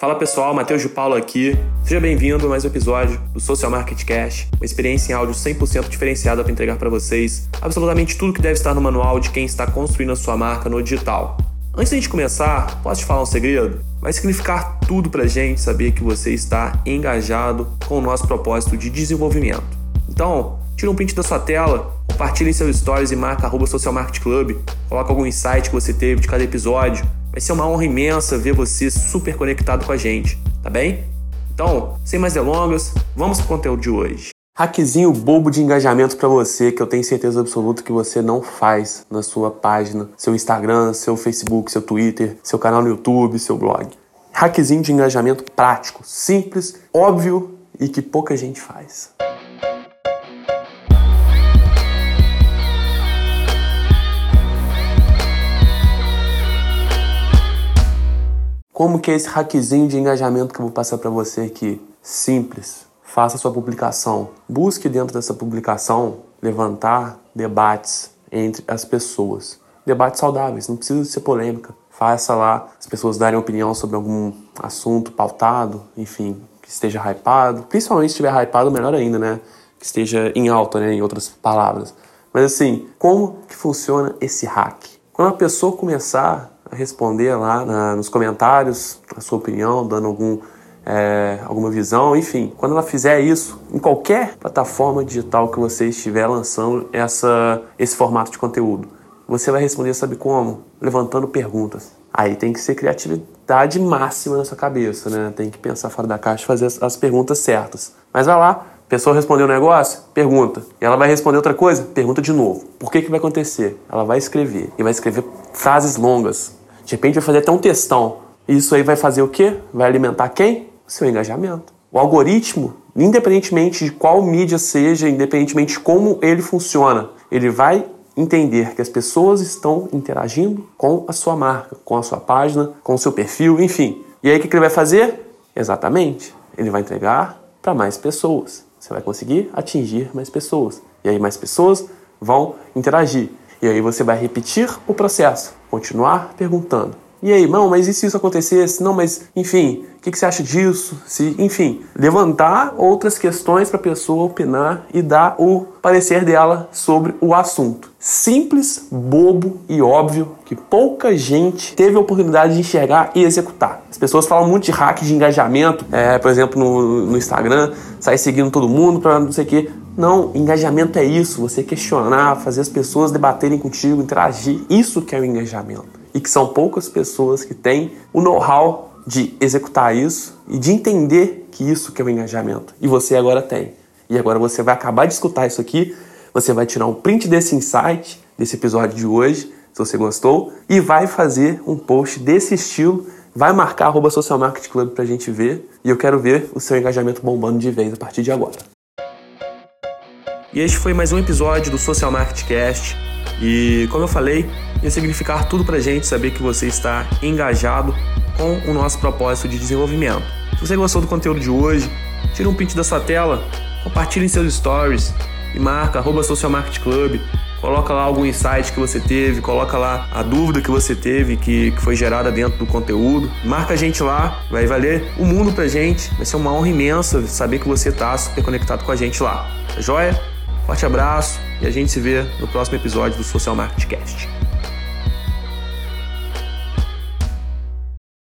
Fala pessoal, Matheus de Paulo aqui. Seja bem-vindo a mais um episódio do Social Market Cash, uma experiência em áudio 100% diferenciada para entregar para vocês absolutamente tudo que deve estar no manual de quem está construindo a sua marca no digital. Antes da gente começar, posso te falar um segredo? Vai significar tudo para a gente saber que você está engajado com o nosso propósito de desenvolvimento. Então, tira um print da sua tela, compartilhe seus stories e marca arroba Social Market Club, coloca algum insight que você teve de cada episódio, Vai ser uma honra imensa ver você super conectado com a gente, tá bem? Então, sem mais delongas, vamos pro conteúdo de hoje. Hackzinho bobo de engajamento para você que eu tenho certeza absoluta que você não faz na sua página, seu Instagram, seu Facebook, seu Twitter, seu canal no YouTube, seu blog. Hackzinho de engajamento prático, simples, óbvio e que pouca gente faz. Como que é esse hackzinho de engajamento que eu vou passar para você aqui? Simples. Faça sua publicação. Busque dentro dessa publicação levantar debates entre as pessoas. Debates saudáveis, não precisa ser polêmica. Faça lá as pessoas darem opinião sobre algum assunto pautado, enfim, que esteja hypado. Principalmente se estiver hypado, melhor ainda, né? Que esteja em alta, né? Em outras palavras. Mas assim, como que funciona esse hack? Quando a pessoa começar responder lá na, nos comentários a sua opinião, dando algum, é, alguma visão, enfim. Quando ela fizer isso, em qualquer plataforma digital que você estiver lançando essa, esse formato de conteúdo, você vai responder, sabe como? Levantando perguntas. Aí tem que ser criatividade máxima na sua cabeça, né? Tem que pensar fora da caixa e fazer as, as perguntas certas. Mas vai lá, pessoa respondeu um negócio, pergunta. E ela vai responder outra coisa, pergunta de novo. Por que, que vai acontecer? Ela vai escrever. E vai escrever frases longas, de repente vai fazer até um textão. Isso aí vai fazer o quê? Vai alimentar quem? O seu engajamento. O algoritmo, independentemente de qual mídia seja, independentemente de como ele funciona, ele vai entender que as pessoas estão interagindo com a sua marca, com a sua página, com o seu perfil, enfim. E aí o que ele vai fazer? Exatamente, ele vai entregar para mais pessoas. Você vai conseguir atingir mais pessoas. E aí mais pessoas vão interagir. E aí você vai repetir o processo, continuar perguntando. E aí, não, mas e se isso acontecesse? Não, mas enfim, o que, que, você acha disso? Se, enfim, levantar outras questões para a pessoa opinar e dar o parecer dela sobre o assunto. Simples, bobo e óbvio que pouca gente teve a oportunidade de enxergar e executar. As pessoas falam muito de hack de engajamento, é, por exemplo, no, no Instagram, sai seguindo todo mundo para não sei o quê. Não, engajamento é isso, você questionar, fazer as pessoas debaterem contigo, interagir. Isso que é o engajamento. E que são poucas pessoas que têm o know-how de executar isso e de entender que isso que é o engajamento. E você agora tem. E agora você vai acabar de escutar isso aqui, você vai tirar um print desse insight, desse episódio de hoje, se você gostou, e vai fazer um post desse estilo, vai marcar arroba Social Market Club pra gente ver, e eu quero ver o seu engajamento bombando de vez a partir de agora. E este foi mais um episódio do Social Market Cast. E como eu falei, ia significar tudo pra gente saber que você está engajado com o nosso propósito de desenvolvimento. Se você gostou do conteúdo de hoje, tira um print da sua tela, compartilhe em seus stories e marca arroba Social Club. Coloca lá algum insight que você teve, coloca lá a dúvida que você teve, que, que foi gerada dentro do conteúdo. Marca a gente lá, vai valer o mundo pra gente. Vai ser uma honra imensa saber que você tá super conectado com a gente lá. Tá joia? Forte abraço e a gente se vê no próximo episódio do Social Market Cast.